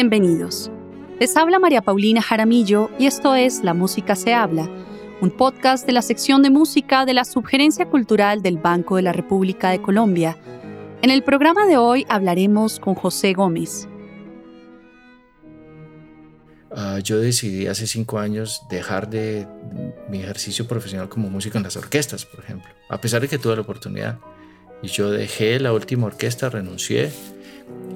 Bienvenidos. Les habla María Paulina Jaramillo y esto es La Música se habla, un podcast de la sección de música de la Subgerencia Cultural del Banco de la República de Colombia. En el programa de hoy hablaremos con José Gómez. Ah, yo decidí hace cinco años dejar de mi ejercicio profesional como músico en las orquestas, por ejemplo, a pesar de que tuve la oportunidad. Y yo dejé la última orquesta, renuncié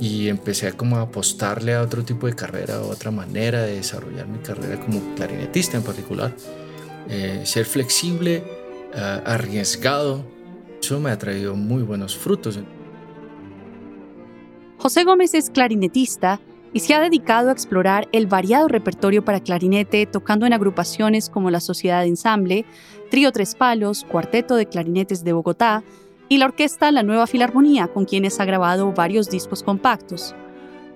y empecé a como apostarle a otro tipo de carrera, a otra manera de desarrollar mi carrera como clarinetista en particular. Eh, ser flexible, eh, arriesgado, eso me ha traído muy buenos frutos. José Gómez es clarinetista y se ha dedicado a explorar el variado repertorio para clarinete, tocando en agrupaciones como la Sociedad de Ensamble, Trío Tres Palos, Cuarteto de Clarinetes de Bogotá, y la orquesta La Nueva Filarmonía, con quienes ha grabado varios discos compactos.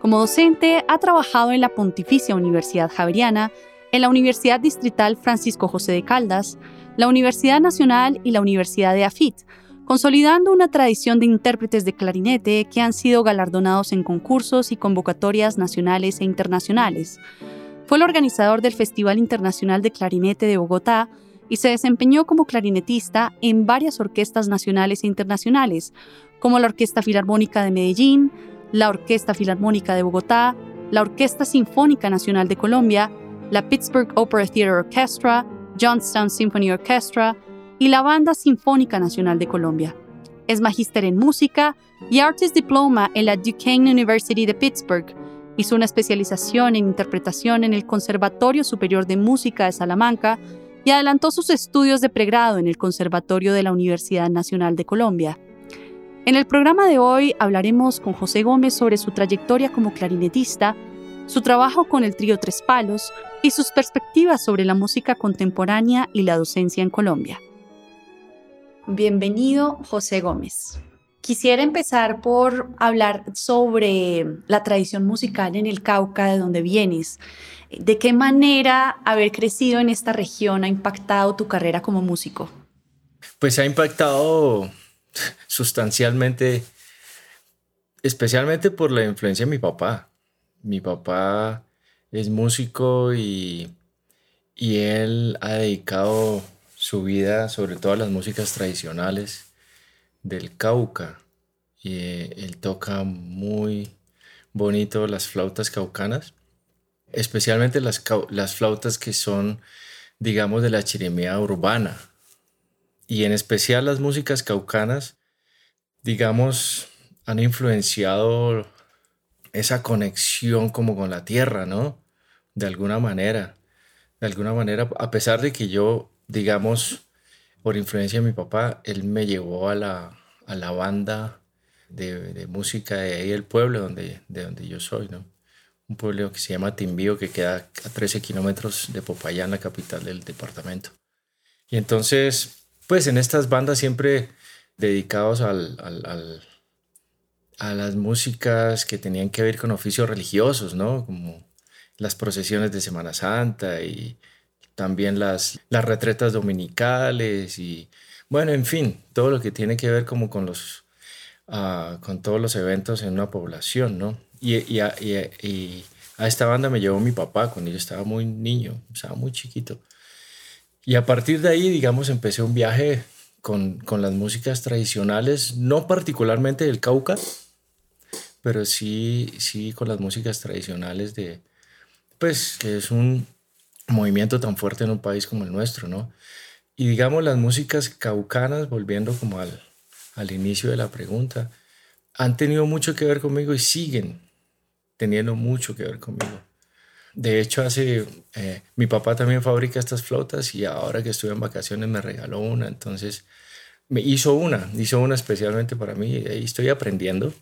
Como docente, ha trabajado en la Pontificia Universidad Javeriana, en la Universidad Distrital Francisco José de Caldas, la Universidad Nacional y la Universidad de AFIT, consolidando una tradición de intérpretes de clarinete que han sido galardonados en concursos y convocatorias nacionales e internacionales. Fue el organizador del Festival Internacional de Clarinete de Bogotá, y se desempeñó como clarinetista en varias orquestas nacionales e internacionales, como la Orquesta Filarmónica de Medellín, la Orquesta Filarmónica de Bogotá, la Orquesta Sinfónica Nacional de Colombia, la Pittsburgh Opera Theater Orchestra, Johnstown Symphony Orchestra y la Banda Sinfónica Nacional de Colombia. Es magíster en música y Artist Diploma en la Duquesne University de Pittsburgh. Hizo una especialización en interpretación en el Conservatorio Superior de Música de Salamanca y adelantó sus estudios de pregrado en el Conservatorio de la Universidad Nacional de Colombia. En el programa de hoy hablaremos con José Gómez sobre su trayectoria como clarinetista, su trabajo con el trío Tres Palos y sus perspectivas sobre la música contemporánea y la docencia en Colombia. Bienvenido, José Gómez. Quisiera empezar por hablar sobre la tradición musical en el Cauca, de donde vienes. ¿De qué manera haber crecido en esta región ha impactado tu carrera como músico? Pues ha impactado sustancialmente, especialmente por la influencia de mi papá. Mi papá es músico y, y él ha dedicado su vida sobre todo a las músicas tradicionales del Cauca. Y eh, él toca muy bonito las flautas caucanas especialmente las, las flautas que son, digamos, de la chirimía urbana. Y en especial las músicas caucanas, digamos, han influenciado esa conexión como con la tierra, ¿no? De alguna manera. De alguna manera, a pesar de que yo, digamos, por influencia de mi papá, él me llevó a la, a la banda de, música de ahí del pueblo donde, de donde yo soy, ¿no? un pueblo que se llama Timbío, que queda a 13 kilómetros de Popayán, la capital del departamento. Y entonces, pues en estas bandas siempre dedicados al, al, a las músicas que tenían que ver con oficios religiosos, ¿no? Como las procesiones de Semana Santa y también las, las retretas dominicales y, bueno, en fin, todo lo que tiene que ver como con los, uh, con todos los eventos en una población, ¿no? Y, a, esta banda me llevó mi papá cuando yo estaba muy niño, estaba muy chiquito. Y a partir de ahí, digamos, empecé un viaje con, las músicas tradicionales, no particularmente del Cauca, pero sí, sí con las músicas tradicionales de, pues, que es un movimiento tan fuerte en un país como el nuestro, ¿no? Y digamos, las músicas caucanas, volviendo como al, al inicio de la pregunta, han tenido mucho que ver conmigo y siguen teniendo mucho que ver conmigo. De hecho, hace, eh, mi papá también fabrica estas flautas y ahora que estuve en vacaciones me regaló una, entonces me hizo una, hizo una especialmente para mí y ahí estoy aprendiendo,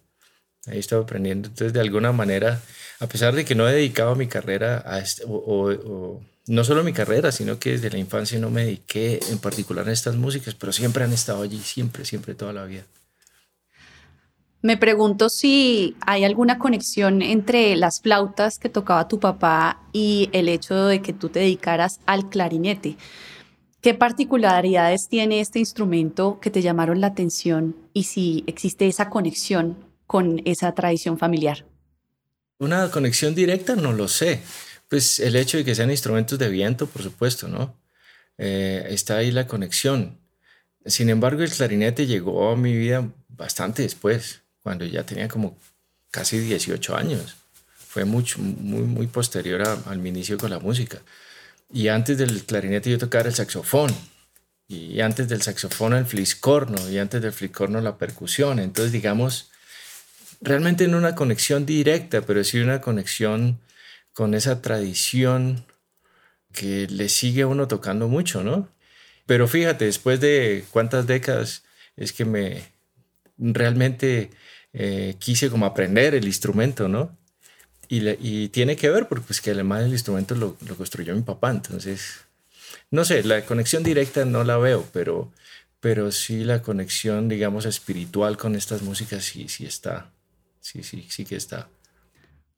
ahí estoy aprendiendo. Entonces, de alguna manera, a pesar de que no he dedicado mi carrera a este, o, no solo mi carrera, sino que desde la infancia no me dediqué en particular a estas músicas, pero siempre han estado allí, siempre, siempre, toda la vida. Me pregunto si hay alguna conexión entre las flautas que tocaba tu papá y el hecho de que tú te dedicaras al clarinete. ¿Qué particularidades tiene este instrumento que te llamaron la atención y si existe esa conexión con esa tradición familiar? Una conexión directa no lo sé. Pues el hecho de que sean instrumentos de viento, por supuesto, ¿no? Eh, está ahí la conexión. Sin embargo, el clarinete llegó a mi vida bastante después, cuando ya tenía como casi 18 años. Fue mucho, muy, muy posterior a, mi inicio con la música. Y antes del clarinete yo tocaba el saxofón. Y antes del saxofón el fliscorno. Y antes del fliscorno la percusión. Entonces, digamos, realmente no una conexión directa, pero sí una conexión con esa tradición que le sigue a uno tocando mucho, ¿no? Pero fíjate, después de cuántas décadas es que me realmente eh, quise como aprender el instrumento, ¿no? Y, y, tiene que ver porque pues que además el instrumento lo, lo, construyó mi papá, entonces, no sé, la conexión directa no la veo, pero, pero sí la conexión, digamos, espiritual con estas músicas sí, sí está sí, sí, sí que está.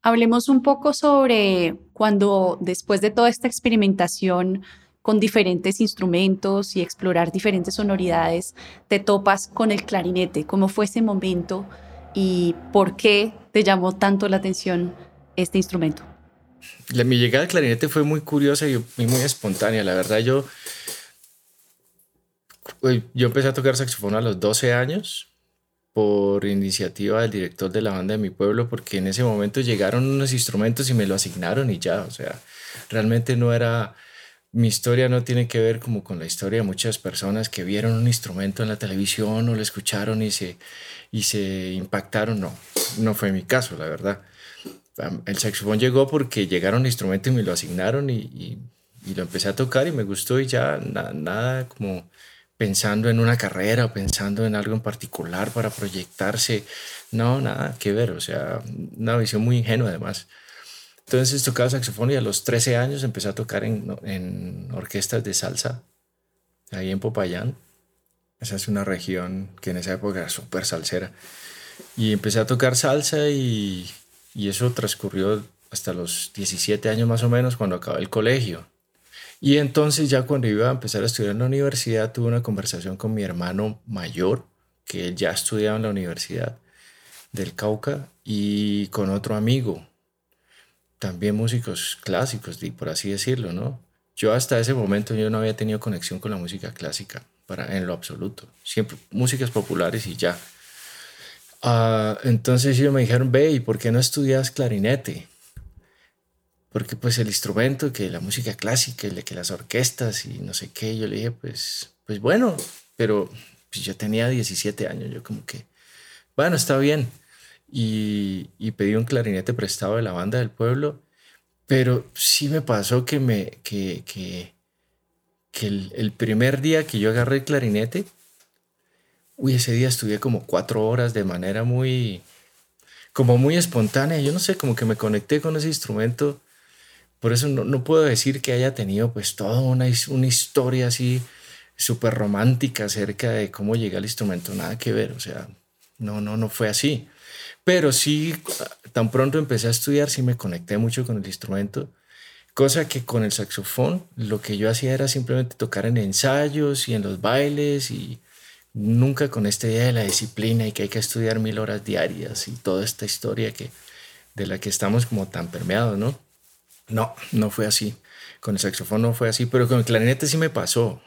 Hablemos un poco sobre cuando después de toda esta experimentación con diferentes instrumentos y explorar diferentes sonoridades, te topas con el clarinete. ¿Cómo fue ese momento y por qué te llamó tanto la atención este instrumento? La, mi llegada al clarinete fue muy curiosa y muy, espontánea. La verdad, yo, yo empecé a tocar saxofón a los 12 años por iniciativa del director de la banda de mi pueblo, porque en ese momento llegaron unos instrumentos y me lo asignaron y ya, o sea, realmente no era, mi historia no tiene que ver como con la historia de muchas personas que vieron un instrumento en la televisión o lo escucharon y se, y se impactaron, no, no fue mi caso, la verdad. El saxofón llegó porque llegaron instrumentos y me lo asignaron y, y, y lo empecé a tocar y me gustó y ya nada como pensando en una carrera o pensando en algo en particular para proyectarse. No, nada que ver, o sea, una visión muy ingenua además. Entonces tocaba saxofón y a los 13 años empecé a tocar en, en orquestas de salsa, ahí en Popayán. Esa es una región que en esa época era súper salsera. Y empecé a tocar salsa y, y eso transcurrió hasta los 17 años más o menos cuando acabé el colegio. Y entonces ya cuando iba a empezar a estudiar en la universidad, tuve una conversación con mi hermano mayor, que él ya estudiaba en la Universidad del Cauca, y con otro amigo, también músicos clásicos, por así decirlo, ¿no? Yo hasta ese momento yo no había tenido conexión con la música clásica, para, en lo absoluto. Siempre músicas populares y ya. Uh, entonces ellos me dijeron, ve, ¿y por qué no estudias clarinete? Porque pues el instrumento, que la música clásica, que las orquestas y no sé qué, yo le dije, pues, pues bueno, pero pues, yo tenía 17 años, yo como que, bueno, está bien. Y, y, pedí un clarinete prestado de la banda del pueblo, pero sí me pasó que, me, que, que, que el, el primer día que yo agarré el clarinete, uy, ese día estudié como cuatro horas de manera muy, como muy espontánea, yo no sé, como que me conecté con ese instrumento por eso no, puedo decir que haya tenido pues toda una, una historia así súper romántica acerca de cómo llegué al instrumento, nada que ver, o sea, no, no, no fue así. Pero sí, tan pronto empecé a estudiar, sí me conecté mucho con el instrumento, cosa que con el saxofón lo que yo hacía era simplemente tocar en ensayos y en los bailes y nunca con esta idea de la disciplina y que hay que estudiar mil horas diarias y toda esta historia que, de la que estamos como tan permeados, ¿no? No, no fue así. Con el saxofón no fue así, pero con el clarinete sí me pasó.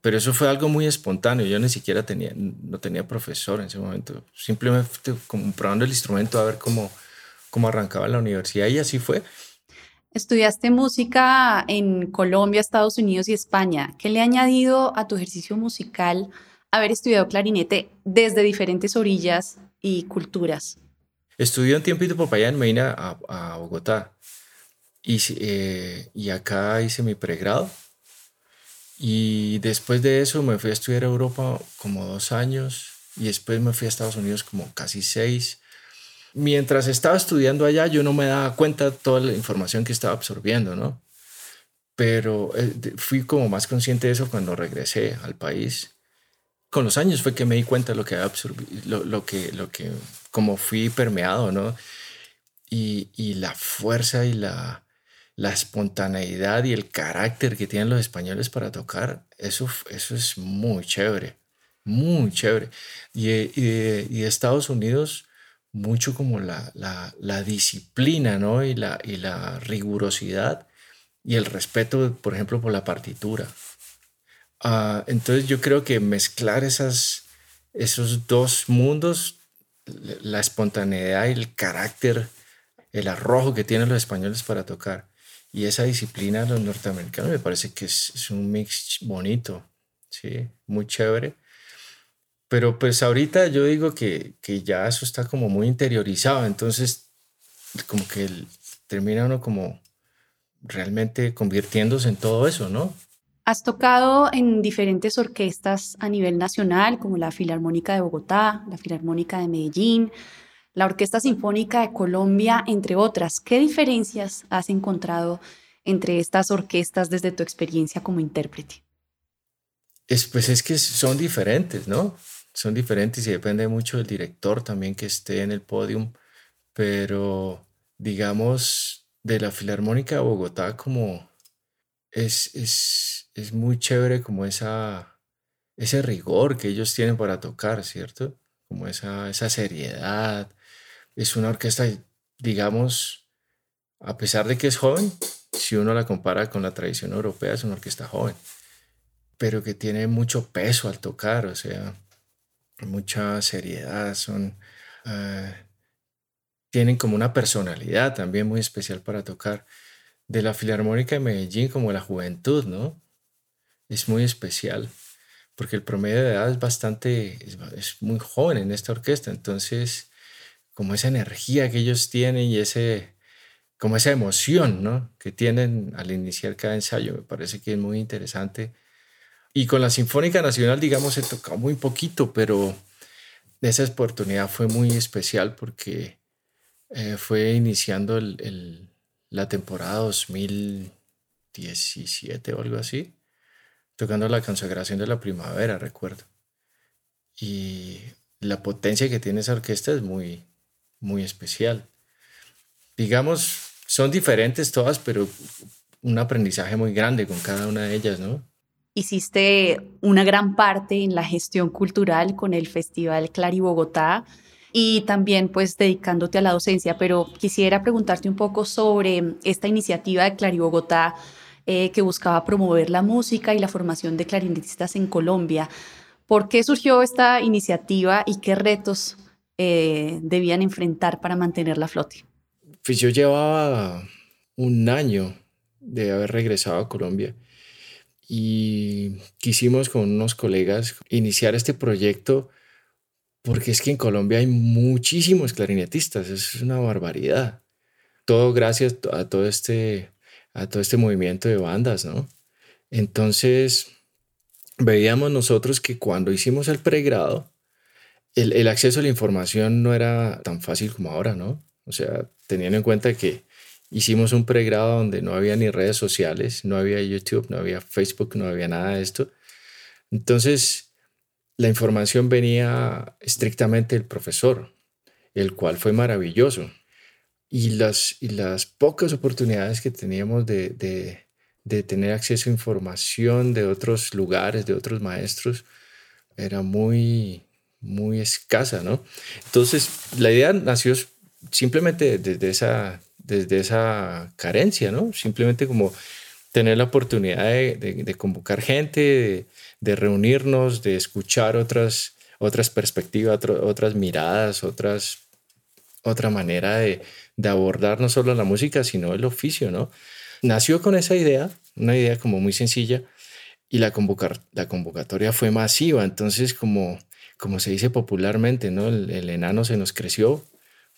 Pero eso fue algo muy espontáneo. Yo ni siquiera tenía, no tenía profesor en ese momento. Simplemente como probando el instrumento a ver cómo, cómo arrancaba la universidad y así fue. Estudiaste música en Colombia, Estados Unidos y España. ¿Qué le ha añadido a tu ejercicio musical haber estudiado clarinete desde diferentes orillas y culturas? Estudié un tiempito por allá en Medina, a, a Bogotá. Y, eh, y acá hice mi pregrado. Y después de eso me fui a estudiar a Europa como dos años y después me fui a Estados Unidos como casi seis. Mientras estaba estudiando allá yo no me daba cuenta de toda la información que estaba absorbiendo, ¿no? Pero eh, fui como más consciente de eso cuando regresé al país. Con los años fue que me di cuenta de lo que había absorbido, lo, lo, que, lo que, como fui permeado, ¿no? Y, y la fuerza y la, la espontaneidad y el carácter que tienen los españoles para tocar, eso, eso es muy chévere, muy chévere. Y, y, de, Estados Unidos, mucho como la, la, disciplina, ¿no? Y la, y la rigurosidad y el respeto, por ejemplo, por la partitura. Ah, entonces yo creo que mezclar esas, esos dos mundos, la espontaneidad y el carácter, el arrojo que tienen los españoles para tocar y esa disciplina de los norteamericanos me parece que es, es un mix bonito, ¿sí? Muy chévere. Pero pues ahorita yo digo que, que ya eso está como muy interiorizado, entonces como que termina uno como realmente convirtiéndose en todo eso, ¿no? Has tocado en diferentes orquestas a nivel nacional, como la Filarmónica de Bogotá, la Filarmónica de Medellín, la Orquesta Sinfónica de Colombia, entre otras. ¿Qué diferencias has encontrado entre estas orquestas desde tu experiencia como intérprete? Es, pues es que son diferentes, ¿no? son diferentes y depende mucho del director también que esté en el podium, pero digamos de la Filarmónica de Bogotá como es, es, es muy chévere como esa, ese rigor que ellos tienen para tocar, ¿cierto? Como esa, esa seriedad. Es una orquesta, digamos, a pesar de que es joven, si uno la compara con la tradición europea, es una orquesta joven, pero que tiene mucho peso al tocar, o sea, mucha seriedad, son, ah, tienen como una personalidad también muy especial para tocar. De la Filarmónica de Medellín como la juventud, ¿no? Es muy especial, porque el promedio de edad es bastante, es, muy joven en esta orquesta, entonces como esa energía que ellos tienen y ese, como esa emoción, ¿no? Que tienen al iniciar cada ensayo, me parece que es muy interesante y con la Sinfónica Nacional, digamos, he tocado muy poquito, pero esa oportunidad fue muy especial porque eh, fue iniciando el, la temporada 2017 o algo así, tocando la consagración de la primavera, recuerdo. Y la potencia que tiene esa orquesta es muy, muy especial. Digamos, son diferentes todas, pero un aprendizaje muy grande con cada una de ellas, ¿no? Hiciste una gran parte en la gestión cultural con el Festival Clari Bogotá y también pues dedicándote a la docencia, pero quisiera preguntarte un poco sobre esta iniciativa de Clari Bogotá eh, que buscaba promover la música y la formación de clarinetistas en Colombia. ¿Por qué surgió esta iniciativa y qué retos eh, debían enfrentar para mantenerla a flote? Pues yo llevaba un año de haber regresado a Colombia y quisimos con unos colegas iniciar este proyecto porque es que en Colombia hay muchísimos clarinetistas, es una barbaridad. Todo gracias a todo este, a todo este movimiento de bandas, ¿no? Entonces, veíamos nosotros que cuando hicimos el pregrado, el, el acceso a la información no era tan fácil como ahora, ¿no? O sea, teniendo en cuenta que Hicimos un pregrado donde no había ni redes sociales, no había YouTube, no había Facebook, no había nada de esto. Entonces, la información venía estrictamente del profesor, el cual fue maravilloso. Y las, y las pocas oportunidades que teníamos de, de, de tener acceso a información de otros lugares, de otros maestros, era muy, muy escasa, ¿no? Entonces, la idea nació simplemente desde esa, desde esa carencia, ¿no? Simplemente como tener la oportunidad de, convocar gente, de, reunirnos, de escuchar otras, otras perspectivas, otras miradas, otras, otra manera de, abordar no solo la música, sino el oficio, ¿no? Nació con esa idea, una idea como muy sencilla, y la, convocar, la convocatoria fue masiva, entonces como, como se dice popularmente, ¿no? El, enano se nos creció,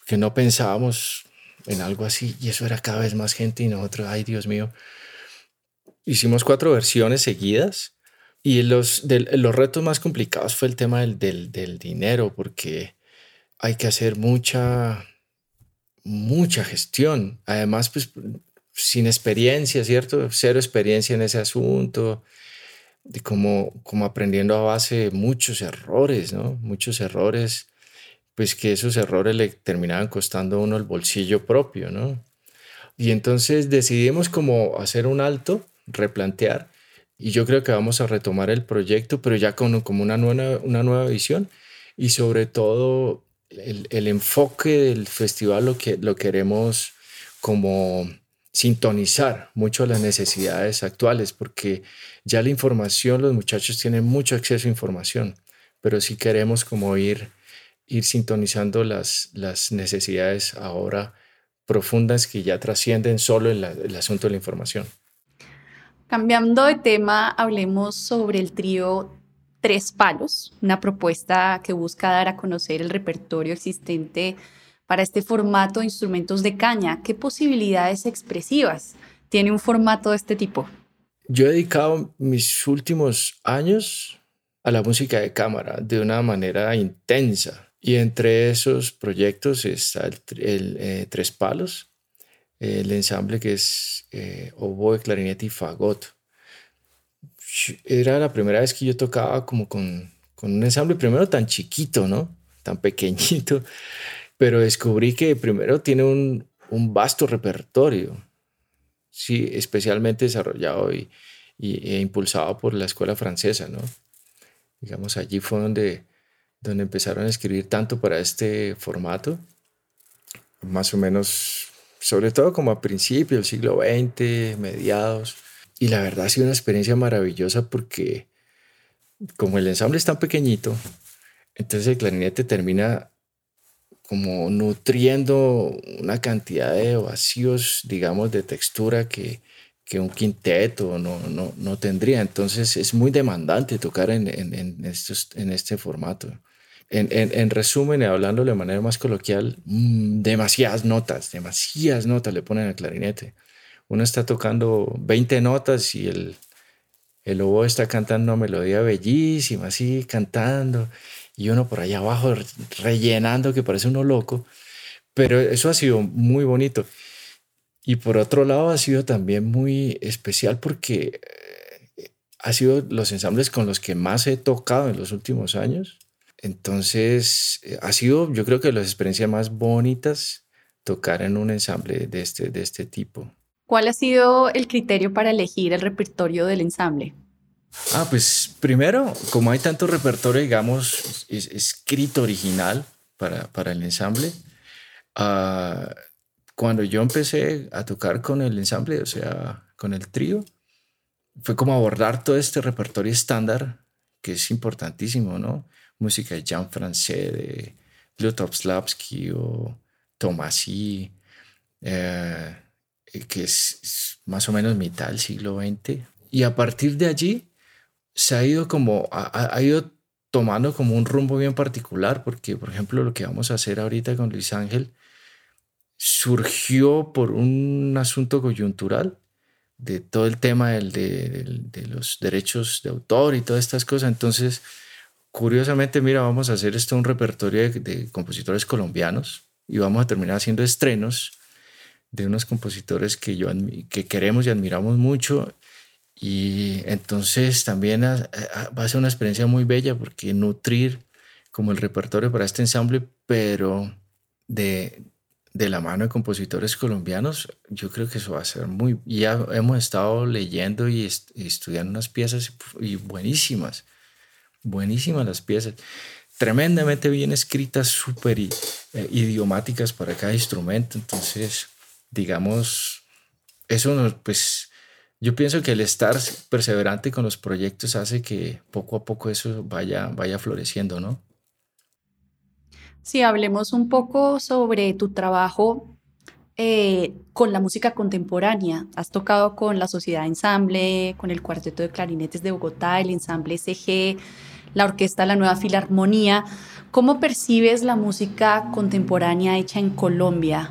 que no pensábamos en algo así y eso era cada vez más gente y nosotros, ay Dios mío, hicimos cuatro versiones seguidas y los, los retos más complicados fue el tema del, del, del dinero porque hay que hacer mucha, mucha gestión. Además, pues sin experiencia, ¿cierto? Cero experiencia en ese asunto, de como, como aprendiendo a base de muchos errores, ¿no? Muchos errores pues que esos errores le terminaban costando a uno el bolsillo propio, ¿no? Y entonces decidimos como hacer un alto, replantear, y yo creo que vamos a retomar el proyecto, pero ya con como una nueva, una nueva visión y sobre todo el, enfoque del festival lo que lo queremos como sintonizar mucho las necesidades actuales, porque ya la información, los muchachos tienen mucho acceso a información, pero si queremos como ir, ir sintonizando las, las necesidades ahora profundas que ya trascienden solo el, el asunto de la información. Cambiando de tema, hablemos sobre el trío Tres Palos, una propuesta que busca dar a conocer el repertorio existente para este formato de instrumentos de caña. ¿Qué posibilidades expresivas tiene un formato de este tipo? Yo he dedicado mis últimos años a la música de cámara de una manera intensa. Y entre esos proyectos está el, eh, Tres Palos, el ensamble que es eh, oboe, clarinete y fagot era la primera vez que yo tocaba como con, con un ensamble, primero tan chiquito, ¿no? Tan pequeñito, pero descubrí que primero tiene un, un vasto repertorio, sí, especialmente desarrollado y, y, e impulsado por la escuela francesa, ¿no? Digamos, allí fue donde, donde empezaron a escribir tanto para este formato, más o menos, sobre todo como a principios del siglo XX, mediados. Y la verdad ha sido una experiencia maravillosa porque como el ensamble es tan pequeñito, entonces el clarinete termina como nutriendo una cantidad de vacíos, digamos, de textura que, que un quinteto no, no, no, tendría. Entonces es muy demandante tocar en, en, estos, en este formato. En, en, resumen, hablándolo de manera más coloquial, mm, demasiadas notas, demasiadas notas le ponen al clarinete uno está tocando 20 notas y el, el lobo está cantando una melodía bellísima, así cantando, y uno por allá abajo rellenando que parece uno loco, pero eso ha sido muy bonito. Y por otro lado ha sido también muy especial porque eh, ha sido los ensambles con los que más he tocado en los últimos años. Entonces eh, ha sido yo creo que las experiencias más bonitas tocar en un ensamble de este, de este tipo. ¿Cuál ha sido el criterio para elegir el repertorio del ensamble? Ah, pues primero, como hay tanto repertorio, digamos, escrito original para, para el ensamble, uh, cuando yo empecé a tocar con el ensamble, o sea, con el trío, fue como abordar todo este repertorio estándar, que es importantísimo, ¿no? Música de Jean Francais, de Lutowslavsky o Tomasi, eh, que es más o menos mitad del siglo XX. Y a partir de allí se ha ido como, ha, ido tomando como un rumbo bien particular, porque por ejemplo lo que vamos a hacer ahorita con Luis Ángel surgió por un asunto coyuntural de todo el tema del, de, de, los derechos de autor y todas estas cosas. Entonces, curiosamente, mira, vamos a hacer esto un repertorio de, de compositores colombianos y vamos a terminar haciendo estrenos de unos compositores que, yo, que queremos y admiramos mucho. Y entonces también va a ser una experiencia muy bella porque nutrir como el repertorio para este ensamble, pero de, de la mano de compositores colombianos, yo creo que eso va a ser muy... Ya hemos estado leyendo y, estudiando unas piezas y buenísimas, buenísimas las piezas, tremendamente bien escritas, súper eh, idiomáticas para cada instrumento, entonces digamos, eso pues yo pienso que el estar perseverante con los proyectos hace que poco a poco eso vaya, vaya floreciendo, ¿no? Sí, hablemos un poco sobre tu trabajo eh, con la música contemporánea. Has tocado con la Sociedad Ensamble, con el Cuarteto de Clarinetes de Bogotá, el Ensamble SG, la Orquesta La Nueva Filarmonía. ¿Cómo percibes la música contemporánea hecha en Colombia?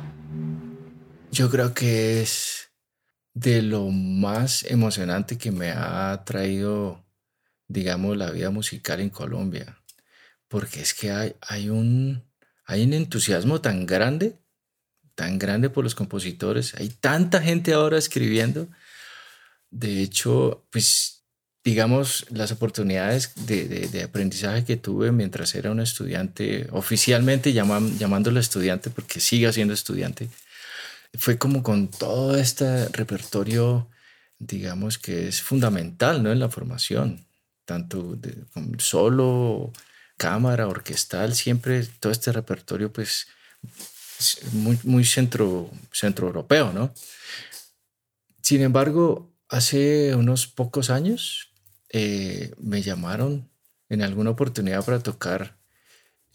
Yo creo que es de lo más emocionante que me ha traído, digamos, la vida musical en Colombia. Porque es que hay, un, hay un entusiasmo tan grande, tan grande por los compositores. Hay tanta gente ahora escribiendo. De hecho, pues, digamos, las oportunidades de, aprendizaje que tuve mientras era un estudiante, oficialmente llamándolo estudiante, porque sigue siendo estudiante, fue como con todo este repertorio, digamos que es fundamental ¿no? en la formación, tanto solo, cámara, orquestal, siempre todo este repertorio pues muy, muy centro, centro europeo, ¿no? Sin embargo, hace unos pocos años eh, me llamaron en alguna oportunidad para tocar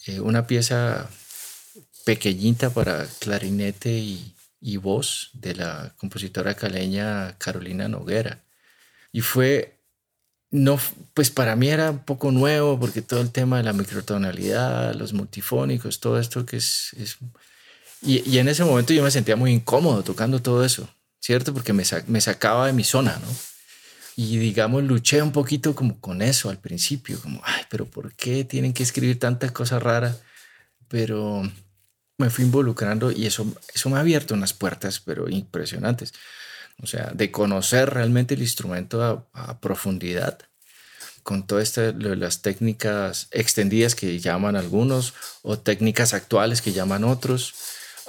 eh, una pieza pequeñita para clarinete y, y, voz de la compositora caleña Carolina Noguera. Y fue, no, pues para mí era un poco nuevo porque todo el tema de la microtonalidad, los multifónicos, todo esto que es... es y, y, en ese momento yo me sentía muy incómodo tocando todo eso, ¿cierto? Porque me, me sacaba de mi zona, ¿no? Y digamos, luché un poquito como con eso al principio, como, ay, pero ¿por qué tienen que escribir tantas cosas raras? Pero me fui involucrando y eso, eso me ha abierto unas puertas, pero impresionantes. O sea, de conocer realmente el instrumento a, profundidad, con todas las técnicas extendidas que llaman algunos o técnicas actuales que llaman otros.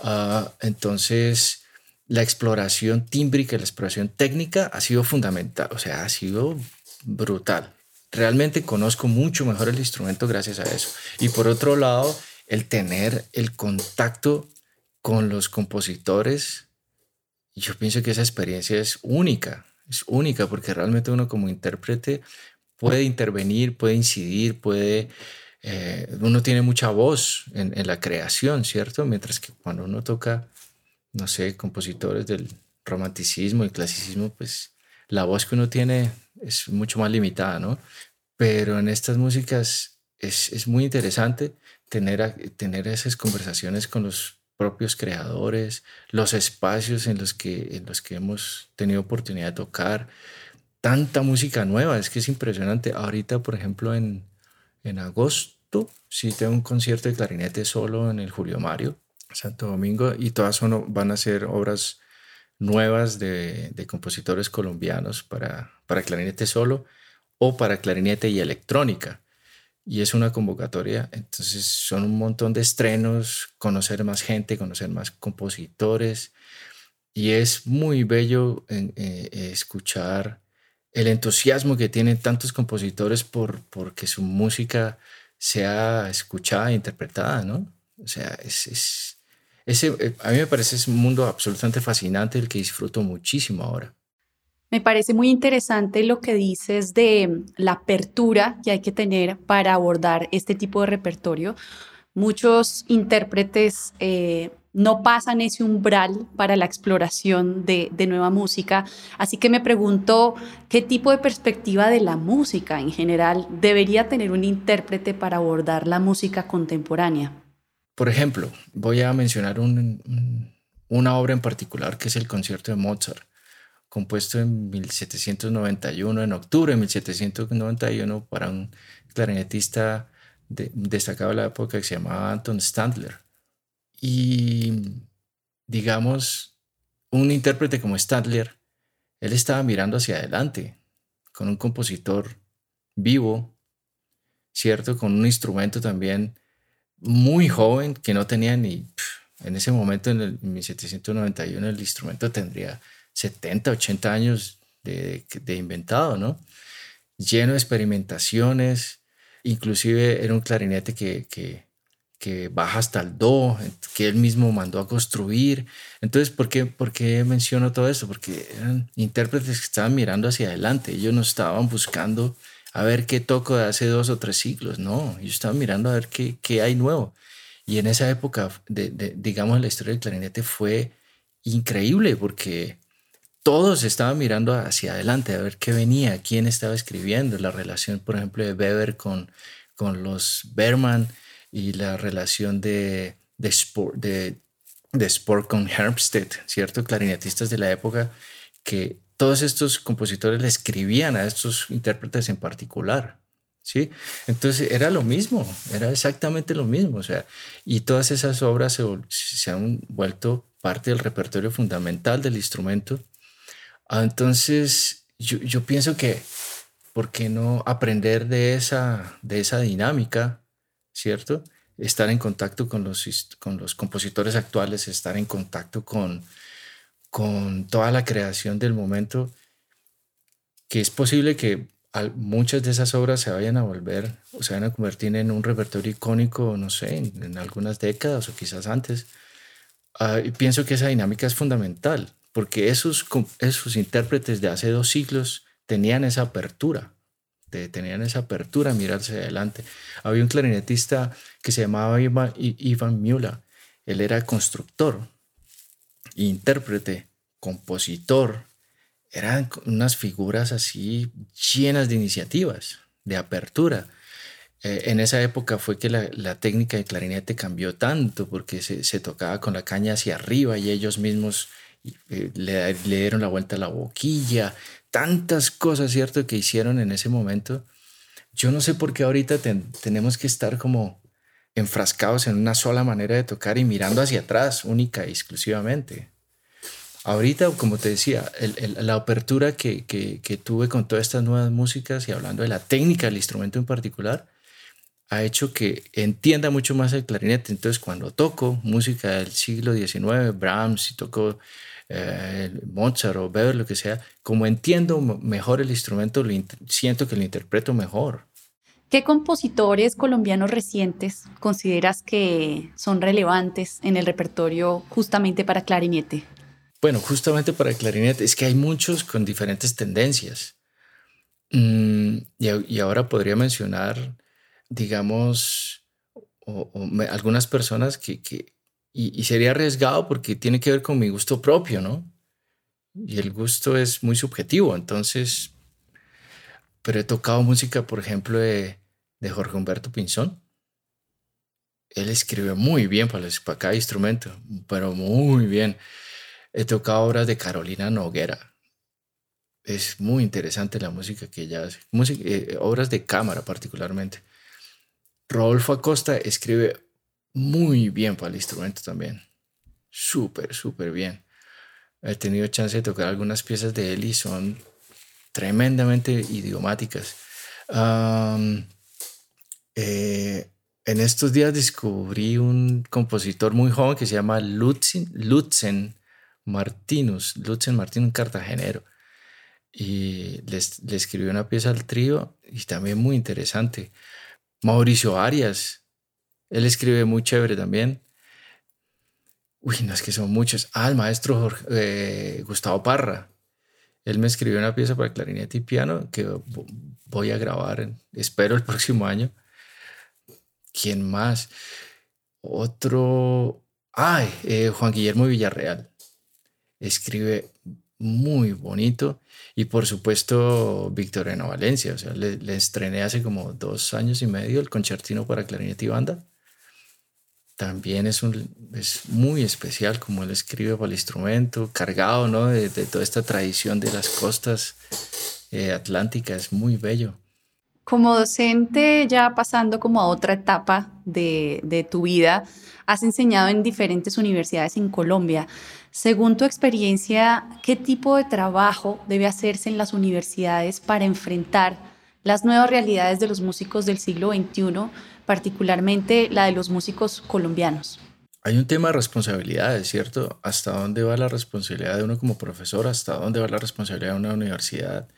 Uh, entonces, la exploración tímbrica, la exploración técnica ha sido fundamental, o sea, ha sido brutal. Realmente conozco mucho mejor el instrumento gracias a eso. Y por otro lado, el tener el contacto con los compositores, yo pienso que esa experiencia es única, es única porque realmente uno como intérprete puede intervenir, puede incidir, puede... Eh, uno tiene mucha voz en, en la creación, ¿cierto? Mientras que cuando uno toca no sé, compositores del romanticismo y clasicismo, pues la voz que uno tiene es mucho más limitada, ¿no? Pero en estas músicas es, es muy interesante tener, tener esas conversaciones con los propios creadores, los espacios en los que, en los que hemos tenido oportunidad de tocar, tanta música nueva, es que es impresionante. Ahorita, por ejemplo, en, en agosto, sí tengo un concierto de clarinete solo en el Julio Mario, Santo Domingo y todas son, van a ser obras nuevas de, de, compositores colombianos para, para clarinete solo o para clarinete y electrónica. Y es una convocatoria, entonces son un montón de estrenos, conocer más gente, conocer más compositores. Y es muy bello eh, escuchar el entusiasmo que tienen tantos compositores por, porque su música sea escuchada e interpretada, ¿no? O sea, es ese, eh, a mí me parece es un mundo absolutamente fascinante el que disfruto muchísimo ahora. Me parece muy interesante lo que dices de la apertura que hay que tener para abordar este tipo de repertorio. Muchos intérpretes eh, no pasan ese umbral para la exploración de, nueva música, así que me pregunto qué tipo de perspectiva de la música en general debería tener un intérprete para abordar la música contemporánea. Por ejemplo, voy a mencionar una obra en particular que es el concierto de Mozart, compuesto en 1791, en octubre de 1791, para un clarinetista destacado de la época que se llamaba Anton Standler. Y digamos, un intérprete como Standler, él estaba mirando hacia adelante, con un compositor vivo, ¿cierto? Con un instrumento también muy joven que no tenía ni, en ese momento, en el 1791, el instrumento tendría 70, 80 años de, de inventado, ¿no? Lleno de experimentaciones, inclusive era un clarinete que, que, que, baja hasta el do, que él mismo mandó a construir. Entonces, ¿por qué, ¿por qué menciono todo esto? Porque eran intérpretes que estaban mirando hacia adelante, ellos no estaban buscando a ver qué toco de hace dos o tres siglos. No, yo estaba mirando a ver qué, qué hay nuevo. Y en esa época, de, digamos, la historia del clarinete fue increíble porque todos estaban mirando hacia adelante a ver qué venía, quién estaba escribiendo, la relación, por ejemplo, de Weber con, con los Berman y la relación de, de, Sport, de, de Sport con Herbstedt, ¿cierto? Clarinetistas de la época que todos estos compositores le escribían a estos intérpretes en particular. ¿sí? Entonces era lo mismo, era exactamente lo mismo. O sea, y todas esas obras se, han vuelto parte del repertorio fundamental del instrumento. Ah, entonces, yo, pienso que, ¿por qué no aprender de esa, de esa dinámica, ¿cierto? Estar en contacto con los, con los compositores actuales, estar en contacto con con toda la creación del momento, que es posible que muchas de esas obras se vayan a volver o se van a convertir en un repertorio icónico, no sé, en, algunas décadas o quizás antes. Ah, y pienso que esa dinámica es fundamental, porque esos, esos intérpretes de hace dos siglos tenían esa apertura, tenían esa apertura a mirarse adelante. Había un clarinetista que se llamaba Ivan, Ivan él era constructor, intérprete, compositor, eran unas figuras así llenas de iniciativas, de apertura. Eh, en esa época fue que la, técnica de clarinete cambió tanto porque se, tocaba con la caña hacia arriba y ellos mismos eh, le, dieron la vuelta a la boquilla, tantas cosas, ¿cierto?, que hicieron en ese momento. Yo no sé por qué ahorita tenemos que estar como enfrascados en una sola manera de tocar y mirando hacia atrás, única y exclusivamente. Ahorita, como te decía, la apertura que, tuve con todas estas nuevas músicas y hablando de la técnica del instrumento en particular, ha hecho que entienda mucho más el clarinete. Entonces, cuando toco música del siglo XIX, Brahms, y toco eh, Mozart o Weber, lo que sea, como entiendo mejor el instrumento, siento que lo interpreto mejor. ¿Qué compositores colombianos recientes consideras que son relevantes en el repertorio justamente para clarinete? Bueno, justamente para el clarinete, es que hay muchos con diferentes tendencias. Mm, y, ahora podría mencionar, digamos, algunas personas que, y, sería arriesgado porque tiene que ver con mi gusto propio, ¿no? Y el gusto es muy subjetivo, entonces, pero he tocado música, por ejemplo, de, Jorge Humberto Pinzón. Él escribe muy bien para, cada instrumento, pero muy bien. He tocado obras de Carolina Noguera. Es muy interesante la música que ella hace. Eh, obras de cámara particularmente. Rodolfo Acosta escribe muy bien para el instrumento también. Súper, súper bien. He tenido chance de tocar algunas piezas de él y son tremendamente idiomáticas. Eh, en estos días descubrí un compositor muy joven que se llama Lutzen, Lutzen Martinus, Lutzen Martín, un cartagenero. Y le escribió una pieza al trío y también muy interesante. Mauricio Arias, él escribe muy chévere también. Uy, no es que son muchos. Ah, el maestro eh, Gustavo Parra. Él me escribió una pieza para clarinete y piano que voy a grabar, espero el próximo año. ¿Quién más? Otro. Ay, eh, Juan Guillermo Villarreal escribe muy bonito. Y por supuesto, Victoriano Valencia. O sea, le, estrené hace como dos años y medio el concertino para clarinete y banda. También es, un, es muy especial como él escribe para el instrumento, cargado ¿no? de, toda esta tradición de las costas eh, atlánticas. Es muy bello. Como docente, ya pasando como a otra etapa de, tu vida, has enseñado en diferentes universidades en Colombia. Según tu experiencia, ¿qué tipo de trabajo debe hacerse en las universidades para enfrentar las nuevas realidades de los músicos del siglo XXI, particularmente la de los músicos colombianos? Hay un tema de responsabilidades, ¿cierto? ¿Hasta dónde va la responsabilidad de uno como profesor? ¿Hasta dónde va la responsabilidad de una universidad?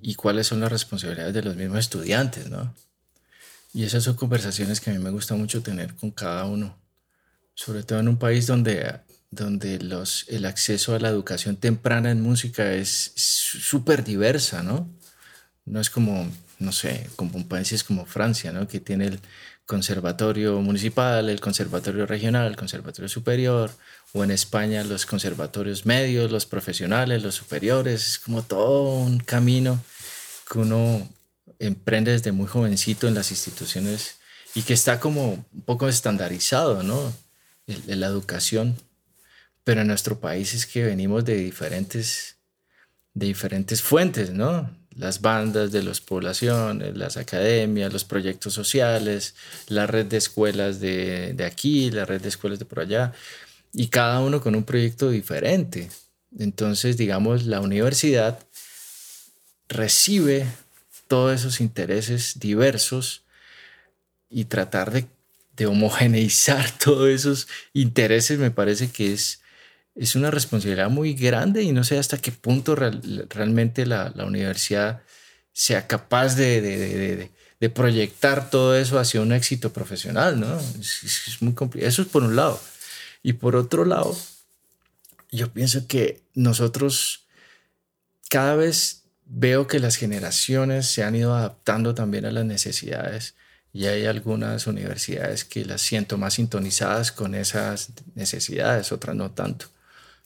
¿Y cuáles son las responsabilidades de los mismos estudiantes, no? Y esas son conversaciones que a mí me gusta mucho tener con cada uno, sobre todo en un país donde donde los, el acceso a la educación temprana en música es súper diversa, ¿no? No es como, no sé, como países como Francia, ¿no? Que tiene el conservatorio municipal, el conservatorio regional, el conservatorio superior, o en España los conservatorios medios, los profesionales, los superiores, es como todo un camino que uno emprende desde muy jovencito en las instituciones y que está como un poco estandarizado, ¿no? la educación pero en nuestro país es que venimos de diferentes, de diferentes fuentes, ¿no? Las bandas de las poblaciones, las academias, los proyectos sociales, la red de escuelas de, de aquí, la red de escuelas de por allá, y cada uno con un proyecto diferente. Entonces, digamos, la universidad recibe todos esos intereses diversos y tratar de, de, homogeneizar todos esos intereses me parece que es es una responsabilidad muy grande y no sé hasta qué punto realmente la, universidad sea capaz de, proyectar todo eso hacia un éxito profesional, ¿no? Es, muy complicado. Eso es por un lado. Y por otro lado, yo pienso que nosotros cada vez veo que las generaciones se han ido adaptando también a las necesidades y hay algunas universidades que las siento más sintonizadas con esas necesidades, otras no tanto.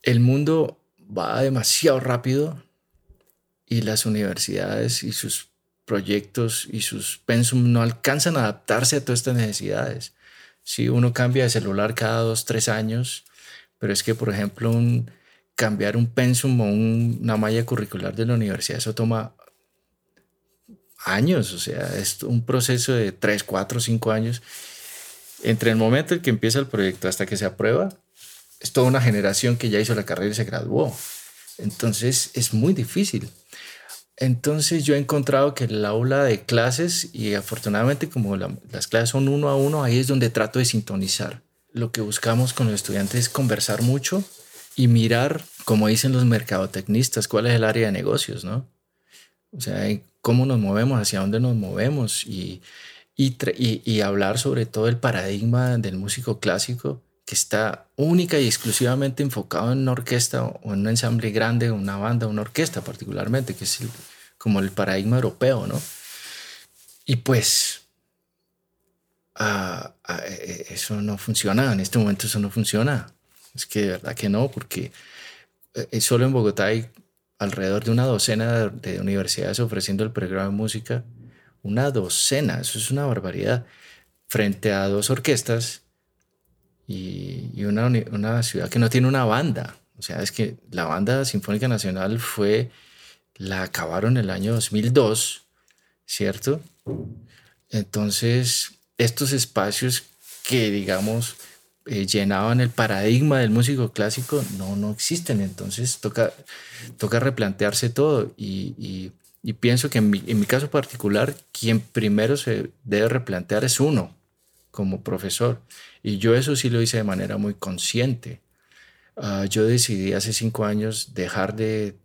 El mundo va demasiado rápido y las universidades y sus proyectos y sus pensum no alcanzan a adaptarse a todas estas necesidades. Si uno cambia de celular cada dos, tres años, pero es que, por ejemplo, un, cambiar un pensum o una malla curricular de la universidad, eso toma años, o sea, es un proceso de tres, cuatro, cinco años. Entre el momento en que empieza el proyecto hasta que se aprueba, es toda una generación que ya hizo la carrera y se graduó. Entonces es muy difícil. Entonces yo he encontrado que el aula de clases, y afortunadamente como las clases son uno a uno, ahí es donde trato de sintonizar. Lo que buscamos con los estudiantes es conversar mucho y mirar, como dicen los mercadotecnistas, cuál es el área de negocios, ¿no? O sea, cómo nos movemos, hacia dónde nos movemos y, y, y hablar sobre todo el paradigma del músico clásico que está única y exclusivamente enfocado en una orquesta o en un ensamble grande, una banda, una orquesta particularmente, que es como el paradigma europeo, ¿no? Y pues e, eso no funciona, en este momento eso no funciona. Es que de verdad que no, porque eh, solo en Bogotá hay alrededor de una docena de, universidades ofreciendo el programa de música. Una docena, eso es una barbaridad. Frente a dos orquestas y, una, una, ciudad que no tiene una banda. O sea, es que la banda Sinfónica Nacional fue, la acabaron el año 2002, ¿cierto? Entonces, estos espacios que, digamos, eh, llenaban el paradigma del músico clásico, no, no existen. Entonces, toca, toca replantearse todo y, y, pienso que en mi, en mi caso particular, quien primero se debe replantear es uno como profesor. Y yo eso sí lo hice de manera muy consciente. Ah, yo decidí hace cinco años dejar de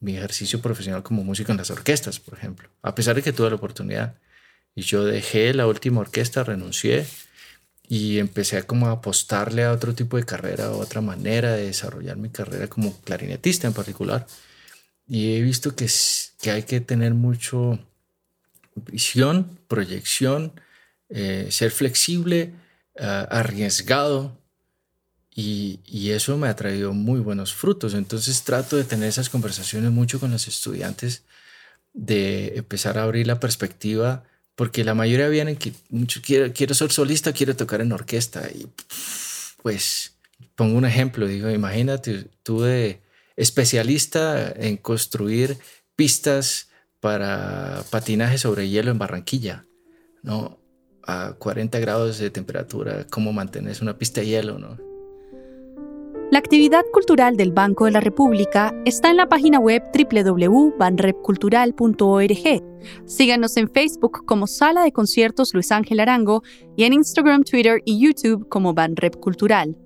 mi ejercicio profesional como músico en las orquestas, por ejemplo, a pesar de que tuve la oportunidad. Y yo dejé la última orquesta, renuncié y empecé a como apostarle a otro tipo de carrera, a otra manera de desarrollar mi carrera como clarinetista en particular. Y he visto que, que hay que tener mucho visión, proyección, eh, ser flexible, eh, arriesgado y, y, eso me ha traído muy buenos frutos. Entonces trato de tener esas conversaciones mucho con los estudiantes, de empezar a abrir la perspectiva, porque la mayoría vienen que mucho quiero, quiero ser solista, quiero tocar en orquesta y pues pongo un ejemplo, digo, imagínate tú de especialista en construir pistas para patinaje sobre hielo en Barranquilla, ¿no? A 40 grados de temperatura, cómo mantener una pista de hielo, ¿no? La actividad cultural del Banco de la República está en la página web www.banrepcultural.org. Síganos en Facebook como Sala de Conciertos Luis Ángel Arango y en Instagram, Twitter y YouTube como Banrep Cultural.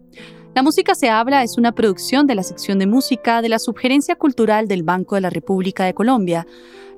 La música se habla es una producción de la sección de música de la Subgerencia Cultural del Banco de la República de Colombia.